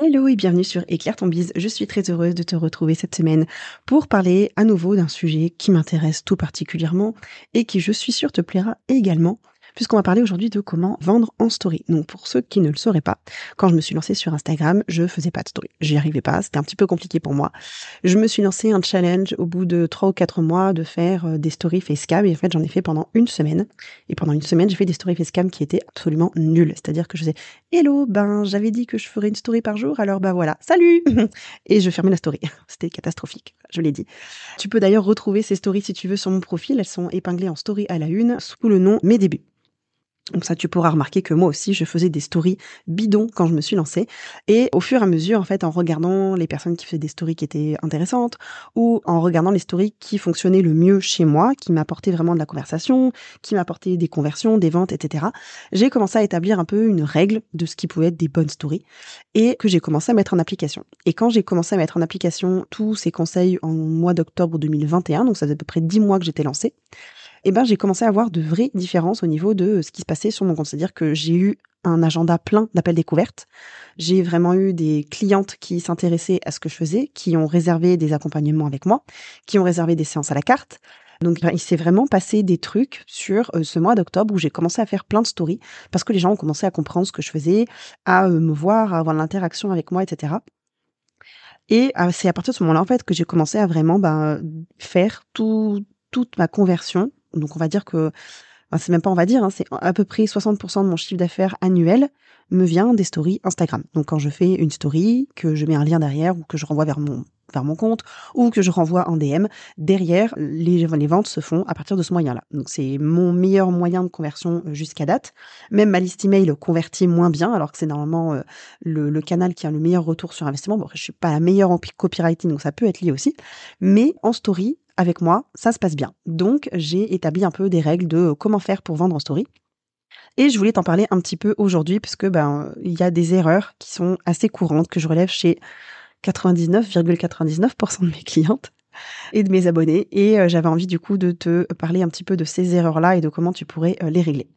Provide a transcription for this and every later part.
Hello et bienvenue sur Éclaire ton bise. Je suis très heureuse de te retrouver cette semaine pour parler à nouveau d'un sujet qui m'intéresse tout particulièrement et qui je suis sûre te plaira également puisqu'on va parler aujourd'hui de comment vendre en story. Donc pour ceux qui ne le sauraient pas, quand je me suis lancée sur Instagram, je faisais pas de story. J'y arrivais pas, c'était un petit peu compliqué pour moi. Je me suis lancé un challenge au bout de trois ou quatre mois de faire euh, des stories facecam et en fait j'en ai fait pendant une semaine. Et pendant une semaine, j'ai fait des stories facecam qui étaient absolument nulles. C'est-à-dire que je faisais Hello, ben j'avais dit que je ferais une story par jour, alors ben voilà, salut Et je fermais la story. C'était catastrophique, je l'ai dit. Tu peux d'ailleurs retrouver ces stories si tu veux sur mon profil, elles sont épinglées en story à la une sous le nom Mes débuts. Donc ça, tu pourras remarquer que moi aussi, je faisais des stories bidons quand je me suis lancée. Et au fur et à mesure, en fait, en regardant les personnes qui faisaient des stories qui étaient intéressantes, ou en regardant les stories qui fonctionnaient le mieux chez moi, qui m'apportaient vraiment de la conversation, qui m'apportaient des conversions, des ventes, etc., j'ai commencé à établir un peu une règle de ce qui pouvait être des bonnes stories, et que j'ai commencé à mettre en application. Et quand j'ai commencé à mettre en application tous ces conseils en mois d'octobre 2021, donc ça faisait à peu près dix mois que j'étais lancée, eh ben j'ai commencé à avoir de vraies différences au niveau de ce qui se passait sur mon compte. C'est-à-dire que j'ai eu un agenda plein d'appels découvertes. J'ai vraiment eu des clientes qui s'intéressaient à ce que je faisais, qui ont réservé des accompagnements avec moi, qui ont réservé des séances à la carte. Donc il s'est vraiment passé des trucs sur euh, ce mois d'octobre où j'ai commencé à faire plein de stories parce que les gens ont commencé à comprendre ce que je faisais, à euh, me voir, à avoir l'interaction avec moi, etc. Et euh, c'est à partir de ce moment-là en fait que j'ai commencé à vraiment ben, faire tout, toute ma conversion donc on va dire que, c'est même pas on va dire, hein, c'est à peu près 60% de mon chiffre d'affaires annuel me vient des stories Instagram. Donc quand je fais une story, que je mets un lien derrière ou que je renvoie vers mon compte ou que je renvoie en DM, derrière les, ventes se font à partir de ce moyen-là. Donc c'est mon meilleur moyen de conversion euh, jusqu'à date. Même ma liste email convertit moins bien alors que c'est normalement euh, le, le, canal qui a le meilleur retour sur investissement. Bon, je suis pas la meilleure en copywriting donc ça peut être lié aussi, mais en story, avec moi, ça se passe bien. Donc, j'ai établi un peu des règles de comment faire pour vendre en story. Et je voulais t'en parler un petit peu aujourd'hui puisque ben il y a des erreurs qui sont assez courantes que je relève chez 99,99% de mes clientes et de mes abonnés. Et euh, j'avais envie du coup de te parler un petit peu de ces erreurs-là et de comment tu pourrais euh, les régler.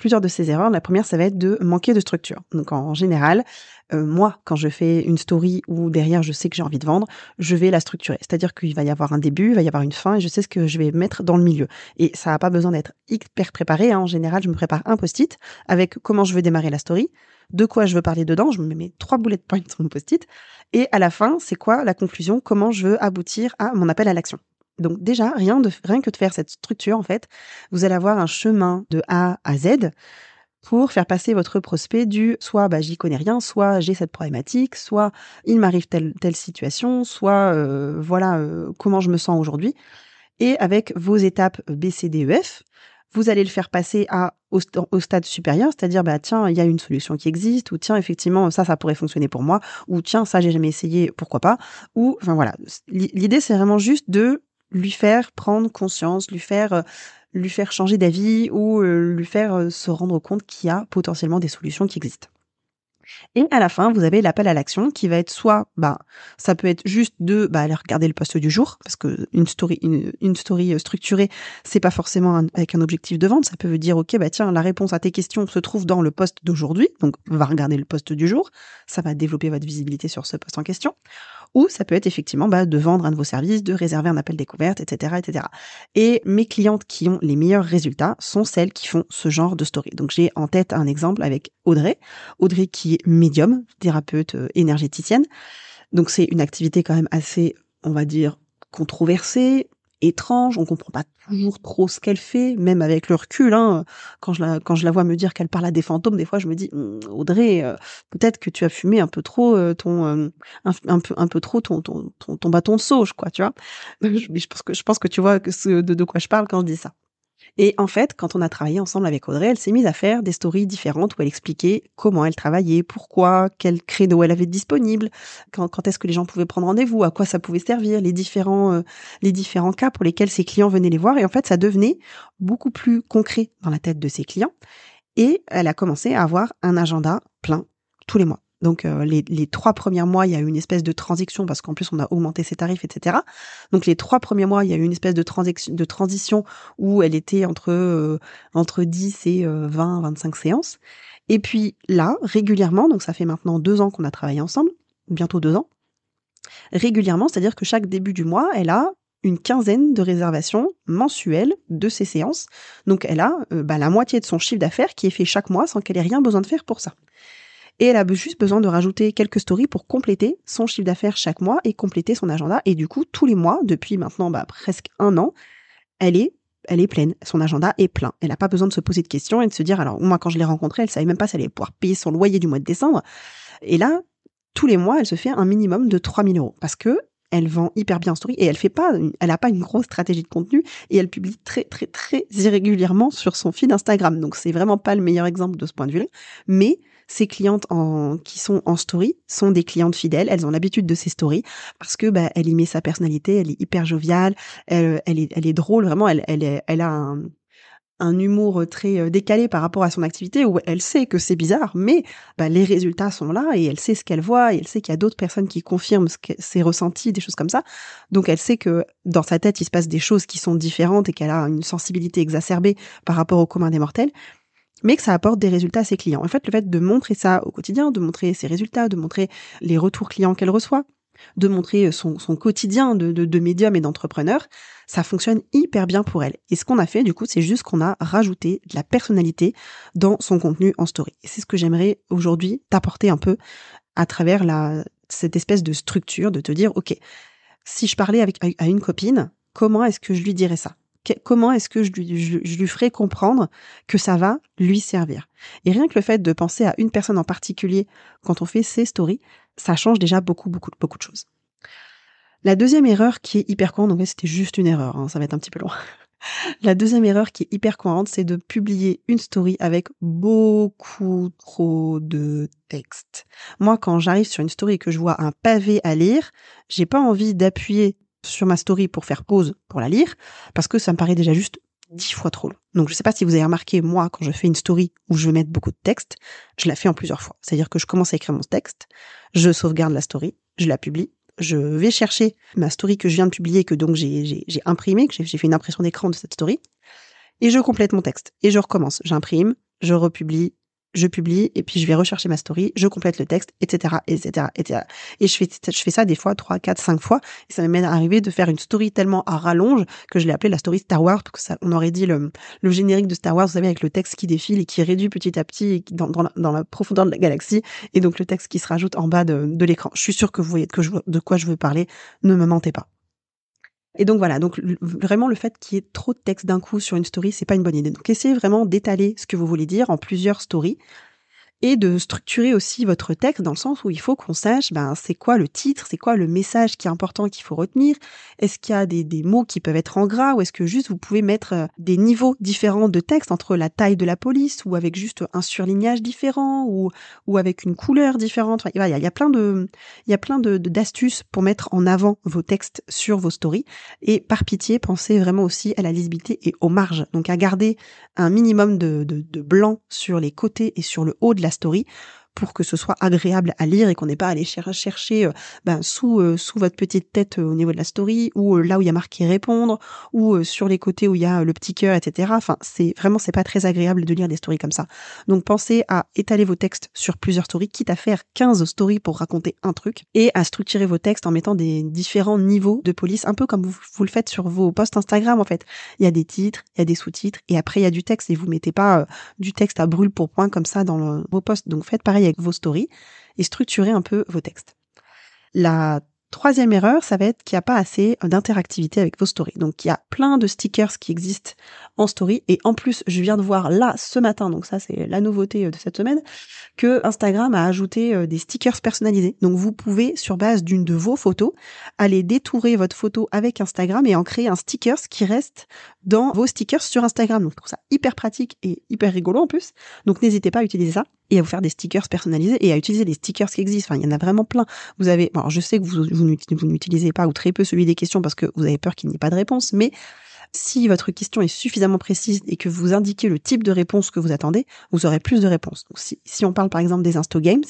Plusieurs de ces erreurs. La première, ça va être de manquer de structure. Donc en général, euh, moi, quand je fais une story où derrière je sais que j'ai envie de vendre, je vais la structurer. C'est-à-dire qu'il va y avoir un début, il va y avoir une fin et je sais ce que je vais mettre dans le milieu. Et ça n'a pas besoin d'être hyper préparé. Hein. En général, je me prépare un post-it avec comment je veux démarrer la story, de quoi je veux parler dedans, je me mets trois bullet points sur mon post-it, et à la fin, c'est quoi la conclusion, comment je veux aboutir à mon appel à l'action? Donc déjà, rien, de, rien que de faire cette structure, en fait, vous allez avoir un chemin de A à Z pour faire passer votre prospect du soit bah, j'y connais rien, soit j'ai cette problématique, soit il m'arrive telle, telle situation, soit euh, voilà euh, comment je me sens aujourd'hui. Et avec vos étapes B, C, D, E, F, vous allez le faire passer à au, stade supérieur, c'est-à-dire bah tiens il y a une solution qui existe ou tiens effectivement ça ça pourrait fonctionner pour moi ou tiens ça j'ai jamais essayé pourquoi pas ou enfin voilà l'idée c'est vraiment juste de lui faire prendre conscience, lui faire euh, lui faire changer d'avis ou euh, lui faire euh, se rendre compte qu'il y a potentiellement des solutions qui existent. Et à la fin, vous avez l'appel à l'action qui va être soit, bah, ça peut être juste de, bah, aller regarder le poste du jour, parce que une story, une, story euh, structurée, c'est pas forcément avec un objectif de vente. Ça peut dire, ok, bah tiens, la réponse à tes questions se trouve dans le poste d'aujourd'hui, donc va regarder le poste du jour. Ça va développer votre visibilité sur ce poste en question ou ça peut être effectivement bah, de vendre un de vos services, de réserver un appel découverte, etc., etc. Et mes clientes qui ont les meilleurs résultats sont celles qui font ce genre de story. Donc j'ai en tête un exemple avec Audrey, Audrey qui est médium, thérapeute euh, énergéticienne. Donc c'est une activité quand même assez, on va dire, controversée, étrange, on comprend pas toujours trop ce qu'elle fait, même avec le recul. Hein, quand je la quand je la vois me dire qu'elle parle à des fantômes, des fois je me dis hum, Audrey, euh, peut-être que tu as fumé un peu trop euh, ton euh, un, peu un peu trop ton ton, ton, bâton de sauge, quoi, tu vois. Je, pense que je pense que tu vois que de, de quoi je parle quand je dis ça. Et en fait, quand on a travaillé ensemble avec Audrey, elle s'est mise à faire des stories différentes où elle expliquait comment elle travaillait, pourquoi, quel créneau elle avait disponible, quand, est-ce que les gens pouvaient prendre rendez-vous, à quoi ça pouvait servir, les différents, euh, les différents cas pour lesquels ses clients venaient les voir. Et en fait, ça devenait beaucoup plus concret dans la tête de ses clients. Et elle a commencé à avoir un agenda plein tous les mois. Donc euh, les, trois premiers mois, il y a eu une espèce de transition parce qu'en plus on a augmenté ses tarifs, etc. Donc les trois premiers mois, il y a eu une espèce de, transition, de transition où elle était entre euh, entre 10 et 20, euh, 25 séances. Et puis là, régulièrement, donc ça fait maintenant deux ans qu'on a travaillé ensemble, bientôt deux ans, régulièrement, c'est-à-dire que chaque début du mois, elle a une quinzaine de réservations mensuelles de ses séances. Donc elle a bah, la moitié de son chiffre d'affaires qui est fait chaque mois sans qu'elle ait rien besoin de faire pour ça et elle a juste besoin de rajouter quelques stories pour compléter son chiffre d'affaires chaque mois et compléter son agenda. Et du coup, tous les mois, depuis maintenant bah, presque un an, elle est elle est pleine, son agenda est plein. Elle n'a pas besoin de se poser de questions et de se dire, alors moi quand je l'ai rencontrée, elle savait même pas si elle allait pouvoir payer son loyer du mois de décembre. Et là, tous les mois, elle se fait un minimum de 3000 euros parce que elle vend hyper bien en story et elle fait pas, elle a pas une grosse stratégie de contenu et elle publie très très très irrégulièrement sur son feed Instagram. Donc c'est vraiment pas le meilleur exemple de ce point de vue-là, mais ces clientes en, qui sont en story sont des clientes fidèles. Elles ont l'habitude de ces stories parce que bah, elle y met sa personnalité, elle est hyper joviale, elle, est, drôle, vraiment, elle, a un, humour très euh, décalé par rapport à son activité où elle sait que c'est bizarre, mais bah, les résultats sont là et elle sait ce qu'elle voit et elle sait qu'il y a d'autres personnes qui confirment ses ressentis, des choses comme ça. Donc elle sait que dans sa tête, il se passe des choses qui sont différentes et qu'elle a une sensibilité exacerbée par rapport au commun des mortels mais que ça apporte des résultats à ses clients. En fait, le fait de montrer ça au quotidien, de montrer ses résultats, de montrer les retours clients qu'elle reçoit, de montrer son, son quotidien de, de, de médium et d'entrepreneur, ça fonctionne hyper bien pour elle. Et ce qu'on a fait, du coup, c'est juste qu'on a rajouté de la personnalité dans son contenu en story. Et c'est ce que j'aimerais aujourd'hui t'apporter un peu à travers la, cette espèce de structure, de te dire, OK, si je parlais avec, à une copine, comment est-ce que je lui dirais ça? Comment est-ce que je lui, ferai comprendre que ça va lui servir? Et rien que le fait de penser à une personne en particulier quand on fait ses stories, ça change déjà beaucoup, beaucoup, beaucoup de choses. La deuxième erreur qui est hyper courante, donc c'était juste une erreur, hein, ça va être un petit peu long. La deuxième erreur qui est hyper courante, c'est de publier une story avec beaucoup trop de texte. Moi, quand j'arrive sur une story et que je vois un pavé à lire, j'ai pas envie d'appuyer sur ma story pour faire pause pour la lire, parce que ça me paraît déjà juste dix fois trop long. Donc je sais pas si vous avez remarqué, moi, quand je fais une story où je veux mettre beaucoup de texte, je la fais en plusieurs fois. C'est-à-dire que je commence à écrire mon texte, je sauvegarde la story, je la publie, je vais chercher ma story que je viens de publier, que donc j'ai imprimé, que j'ai fait une impression d'écran de cette story, et je complète mon texte. Et je recommence. J'imprime, je republie, je publie et puis je vais rechercher ma story, je complète le texte, etc., etc., etc. Et je fais, je fais ça des fois trois, quatre, cinq fois et ça m'est arrivé de faire une story tellement à rallonge que je l'ai appelée la story Star Wars que ça, on aurait dit le, le générique de Star Wars, vous savez, avec le texte qui défile et qui réduit petit à petit dans, dans, la, profondeur de la galaxie et donc le texte qui se rajoute en bas de, de l'écran. Je suis sûre que vous voyez de quoi je veux parler. Ne me mentez pas. Et donc voilà, donc vraiment le fait qu'il y ait trop de texte d'un coup sur une story, c'est pas une bonne idée. Donc essayez vraiment d'étaler ce que vous voulez dire en plusieurs stories et de structurer aussi votre texte dans le sens où il faut qu'on sache ben c'est quoi le titre, c'est quoi le message qui est important qu'il faut retenir, est-ce qu'il y a des, mots qui peuvent être en gras ou est-ce que juste vous pouvez mettre euh, des niveaux différents de texte entre la taille de la police ou avec juste un surlignage différent ou ou avec une couleur différente? il y a, il y a plein de il y a plein de d'astuces pour mettre en avant vos textes sur vos stories et par pitié pensez vraiment aussi à la lisibilité et aux marges. Donc à garder un minimum de, de blanc sur les côtés et sur le haut de la story pour que ce soit agréable à lire et qu'on n'ait pas à aller chercher euh, ben, sous euh, sous votre petite tête euh, au niveau de la story ou là où il y a marqué répondre ou sur les côtés où il y a le petit cœur etc enfin c'est vraiment c'est pas très agréable de lire des stories comme ça. Donc pensez à étaler vos textes sur plusieurs stories quitte à faire 15 stories pour raconter un truc et à structurer vos textes en mettant des différents niveaux de police un peu comme vous, vous le faites sur vos posts Instagram en fait. Il y a des titres il y a des sous-titres et après il y a du texte et vous mettez pas du texte à brûle pour point comme ça dans vos posts. Donc faites pareil avec vos stories et structurer un peu vos textes. Troisième erreur, ça va être qu'il n'y a pas assez d'interactivité avec vos stories. Donc il y a plein de stickers qui existent en story et en plus je viens de voir là ce matin, donc ça c'est la nouveauté euh, de cette semaine, que Instagram a ajouté euh, des stickers personnalisés. Donc vous pouvez sur base d'une de vos photos aller détourer votre photo avec Instagram et en créer un stickers qui reste dans vos stickers sur Instagram. Donc je trouve ça hyper pratique et hyper rigolo en plus. Donc n'hésitez pas à utiliser ça et à vous faire des stickers personnalisés et à utiliser les stickers qui existent. Enfin, il y en a vraiment plein. Vous avez, alors je sais que vous, vous n'utilisez pas ou très peu celui des questions parce que vous avez peur qu'il n'y ait pas de réponse, mais si votre question est suffisamment précise et que vous indiquez le type de réponse que vous attendez, vous aurez plus de réponses. si, on parle par exemple des Insto Games,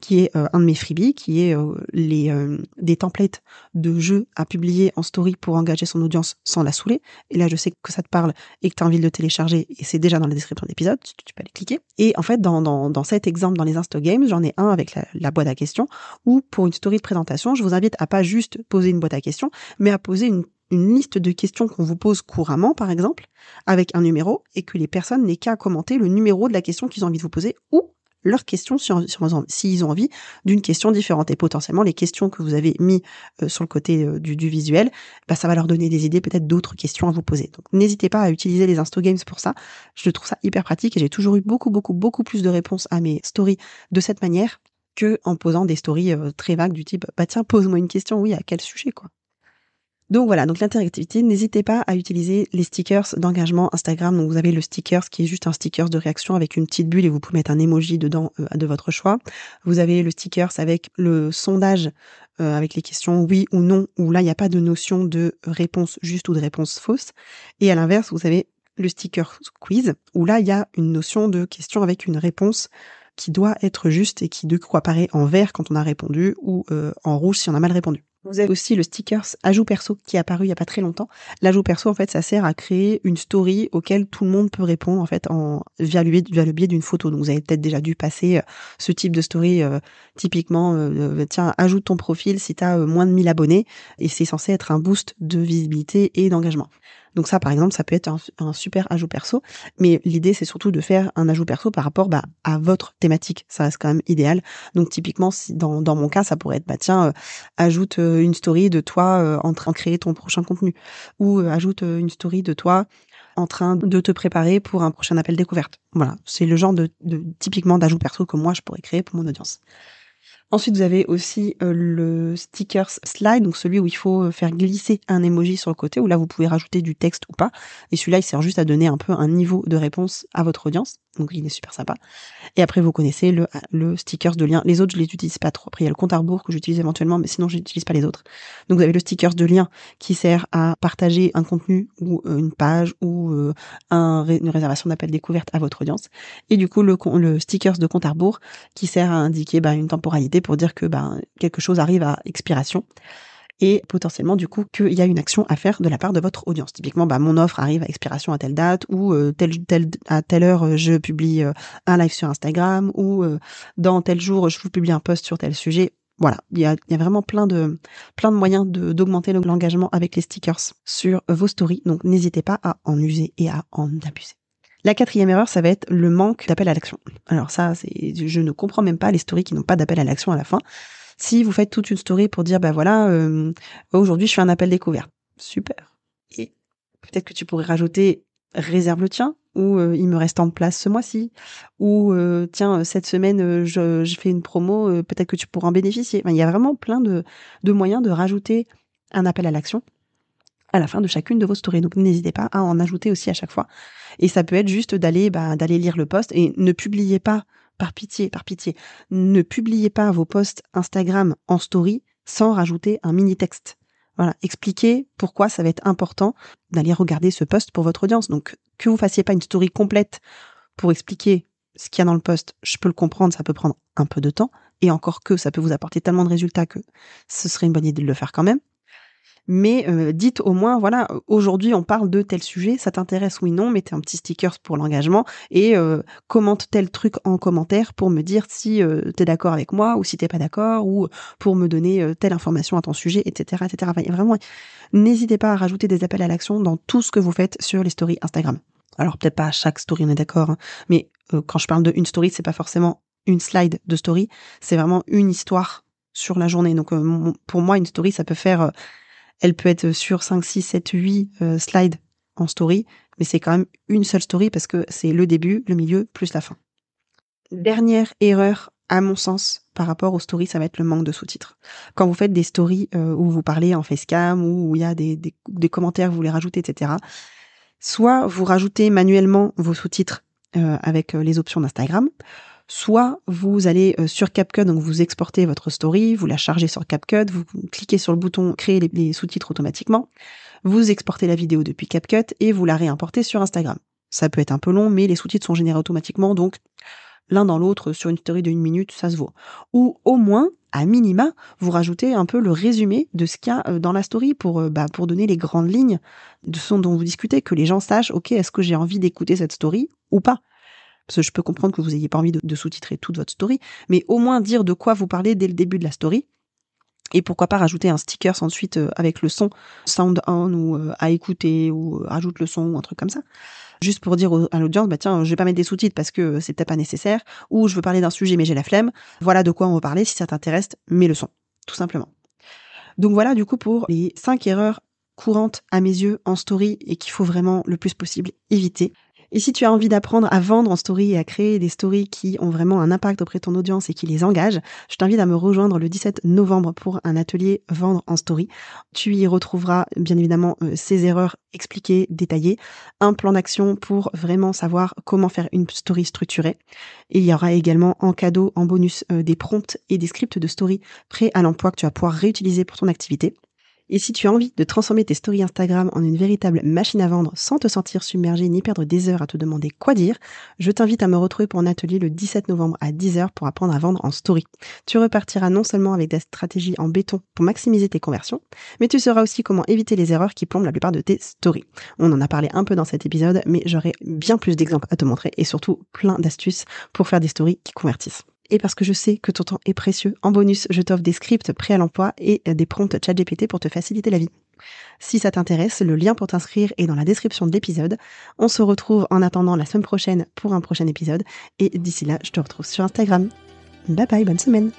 qui est euh, un de mes freebies, qui est euh, les euh, des templates de jeux à publier en story pour engager son audience sans la saouler. Et là, je sais que ça te parle et que tu as envie de le télécharger et c'est déjà dans la description de l'épisode, tu, peux aller cliquer. Et en fait, dans, dans, dans cet exemple, dans les Insto Games, j'en ai un avec la, la boîte à questions où pour une story de présentation, je vous invite à pas juste poser une boîte à questions, mais à poser une une liste de questions qu'on vous pose couramment, par exemple, avec un numéro, et que les personnes n'aient qu'à commenter le numéro de la question qu'ils ont envie de vous poser ou leur question s'ils ont envie d'une question différente. Et potentiellement, les questions que vous avez mis euh, sur le côté euh, du, visuel, bah, ça va leur donner des idées, peut-être d'autres questions à vous poser. Donc, n'hésitez pas à utiliser les Insto Games pour ça. Je trouve ça hyper pratique et j'ai toujours eu beaucoup, beaucoup, beaucoup plus de réponses à mes stories de cette manière que en posant des stories euh, très vagues du type, bah tiens, pose-moi une question, oui, à quel sujet, quoi? Donc voilà, donc l'interactivité, n'hésitez pas à utiliser les stickers d'engagement Instagram. Donc vous avez le stickers qui est juste un stickers de réaction avec une petite bulle et vous pouvez mettre un emoji dedans euh, de votre choix. Vous avez le stickers avec le sondage euh, avec les questions oui ou non, où là il n'y a pas de notion de réponse juste ou de réponse fausse. Et à l'inverse, vous avez le sticker quiz, où là il y a une notion de question avec une réponse qui doit être juste et qui de coup apparaît en vert quand on a répondu ou euh, en rouge si on a mal répondu. Vous avez aussi le stickers ajout perso qui est apparu il y a pas très longtemps. L'ajout perso, en fait, ça sert à créer une story auquel tout le monde peut répondre, en fait, en, via, le, biais d'une photo. Donc, vous avez peut-être déjà dû passer euh, ce type de story, euh, typiquement, euh, tiens, ajoute ton profil si tu as moins de 1000 abonnés. Et c'est censé être un boost de visibilité et d'engagement. Donc ça, par exemple, ça peut être un, super ajout perso. Mais l'idée, c'est surtout de faire un ajout perso par rapport bah, à votre thématique. Ça reste quand même idéal. Donc typiquement, si dans, mon cas, ça pourrait être, bah tiens, euh, ajoute euh, une story de toi euh, en train de créer ton prochain contenu. Ou ajoute une story de toi en train de te préparer pour un prochain appel découverte. Voilà, c'est le genre de, de typiquement d'ajout perso que moi je pourrais créer pour mon audience. Ensuite, vous avez aussi euh, le stickers slide, donc celui où il faut euh, faire glisser un emoji sur le côté, où là vous pouvez rajouter du texte ou pas. Et celui-là, il sert juste à donner un peu un niveau de réponse à votre audience. Donc il est super sympa. Et après, vous connaissez le, le stickers de lien. Les autres, je les utilise pas trop. Après, il y a le compte à rebours que j'utilise éventuellement, mais sinon, je n'utilise pas les autres. Donc vous avez le stickers de lien qui sert à partager un contenu ou euh, une page ou un, une réservation d'appel découverte à votre audience. Et du coup, le, le stickers de compte à rebours qui sert à indiquer bah, une temporalité pour dire que ben, quelque chose arrive à expiration et potentiellement du coup qu'il y a une action à faire de la part de votre audience. Typiquement, bah, mon offre arrive à expiration à telle date ou euh, à telle heure euh, je publie euh, un live sur Instagram ou dans tel jour je vous publie un post sur tel sujet. Voilà, il y a, y a vraiment plein de plein de moyens d'augmenter l'engagement avec les stickers sur vos stories. Donc n'hésitez pas à en user et à en abuser. La quatrième erreur, ça va être le manque d'appel à l'action. Alors ça, c'est, je ne comprends même pas les stories qui n'ont pas d'appel à l'action à la fin. Si vous faites toute une story pour dire, bah voilà, euh, aujourd'hui je fais un appel découverte, super. Et peut-être que tu pourrais rajouter réserve le tien ou euh, il me reste en place ce mois-ci ou euh, tiens cette semaine je, fais une promo peut-être que tu pourras en bénéficier il y a vraiment plein de moyens de rajouter un appel à l'action à la fin de chacune de vos stories. Donc n'hésitez pas à en ajouter aussi à chaque fois. Et ça peut être juste d'aller bah, d'aller lire le post et ne publiez pas par pitié, par pitié, ne publiez pas vos posts Instagram en story sans rajouter un mini texte. Voilà, expliquez pourquoi ça va être important d'aller regarder ce post pour votre audience. Donc que vous fassiez pas une story complète pour expliquer ce qu'il y a dans le post, je peux le comprendre, ça peut prendre un peu de temps, et encore que ça peut vous apporter tellement de résultats que ce serait une bonne idée de le faire quand même mais euh, dites au moins, voilà, aujourd'hui on parle de tel sujet, ça t'intéresse oui non, mettez un petit sticker pour l'engagement et euh, commente tel truc en commentaire pour me dire si euh, t'es d'accord avec moi ou si t'es pas d'accord ou pour me donner euh, telle information à ton sujet, etc., etc. Vraiment, n'hésitez pas à rajouter des appels à l'action dans tout ce que vous faites sur les stories Instagram. Alors peut-être pas à chaque story, on est d'accord, hein, mais quand je parle de une story, c'est pas forcément une slide de story, c'est vraiment une histoire sur la journée. Donc pour moi, une story, ça peut faire, elle peut être sur 5, 6, 7, 8 slides en story, mais c'est quand même une seule story parce que c'est le début, le milieu, plus la fin. Dernière erreur, à mon sens, par rapport aux stories, ça va être le manque de sous-titres. Quand vous faites des stories euh, où vous parlez en facecam, où il y a des, commentaires, vous les rajoutez, etc., soit vous rajoutez manuellement vos sous-titres euh, avec euh, les options d'Instagram, soit vous allez sur CapCut, donc vous exportez votre story, vous la chargez sur CapCut, vous cliquez sur le bouton créer les sous-titres automatiquement, vous exportez la vidéo depuis CapCut et vous la réimportez sur Instagram. Ça peut être un peu long, mais les sous-titres sont générés automatiquement, donc l'un dans l'autre sur une story d'une minute, ça se vaut. Ou au moins, à minima, vous rajoutez un peu le résumé de ce qu'il y a euh, dans la story pour, euh, bah, pour donner les grandes lignes de ce dont vous discutez, que les gens sachent, ok, est-ce que j'ai envie d'écouter cette story ou pas? Parce que je peux comprendre que vous n'ayez pas envie de, sous-titrer toute votre story, mais au moins dire de quoi vous parlez dès le début de la story, et pourquoi pas rajouter un sticker ensuite euh, avec le son sound on ou à écouter ou rajoute le son ou un truc comme ça juste pour dire à l'audience, bah tiens, je vais pas mettre des sous-titres parce que c'est peut-être pas nécessaire, ou je veux parler d'un sujet mais j'ai la flemme. Voilà de quoi on va parler. Si ça t'intéresse, mets le son, tout simplement. Donc voilà du coup pour les cinq erreurs courantes à mes yeux en story et qu'il faut vraiment le plus possible éviter. Et si tu as envie d'apprendre à vendre en story et à créer des stories qui ont vraiment un impact auprès de ton audience et qui les engagent, je t'invite à me rejoindre le 17 novembre pour un atelier vendre en story. Tu y retrouveras bien évidemment euh, ces erreurs expliquées, détaillées, un plan d'action pour vraiment savoir comment faire une story structurée. Il y aura également en cadeau, en bonus, euh, des prompts et des scripts de story prêts à l'emploi que tu vas pouvoir réutiliser pour ton activité. Et si tu as envie de transformer tes stories Instagram en une véritable machine à vendre sans te sentir submergé ni perdre des heures à te demander quoi dire, je t'invite à me retrouver pour un atelier le 17 novembre à 10h pour apprendre à vendre en story. Tu repartiras non seulement avec des stratégies en béton pour maximiser tes conversions, mais tu sauras aussi comment éviter les erreurs qui plombent la plupart de tes stories. On en a parlé un peu dans cet épisode, mais j'aurai bien plus d'exemples à te montrer et surtout plein d'astuces pour faire des stories qui convertissent et parce que je sais que ton temps est précieux, en bonus, je t'offre des scripts prêts à l'emploi et des prompts ChatGPT pour te faciliter la vie. Si ça t'intéresse, le lien pour t'inscrire est dans la description de l'épisode. On se retrouve en attendant la semaine prochaine pour un prochain épisode et d'ici là, je te retrouve sur Instagram. Bye bye, bonne semaine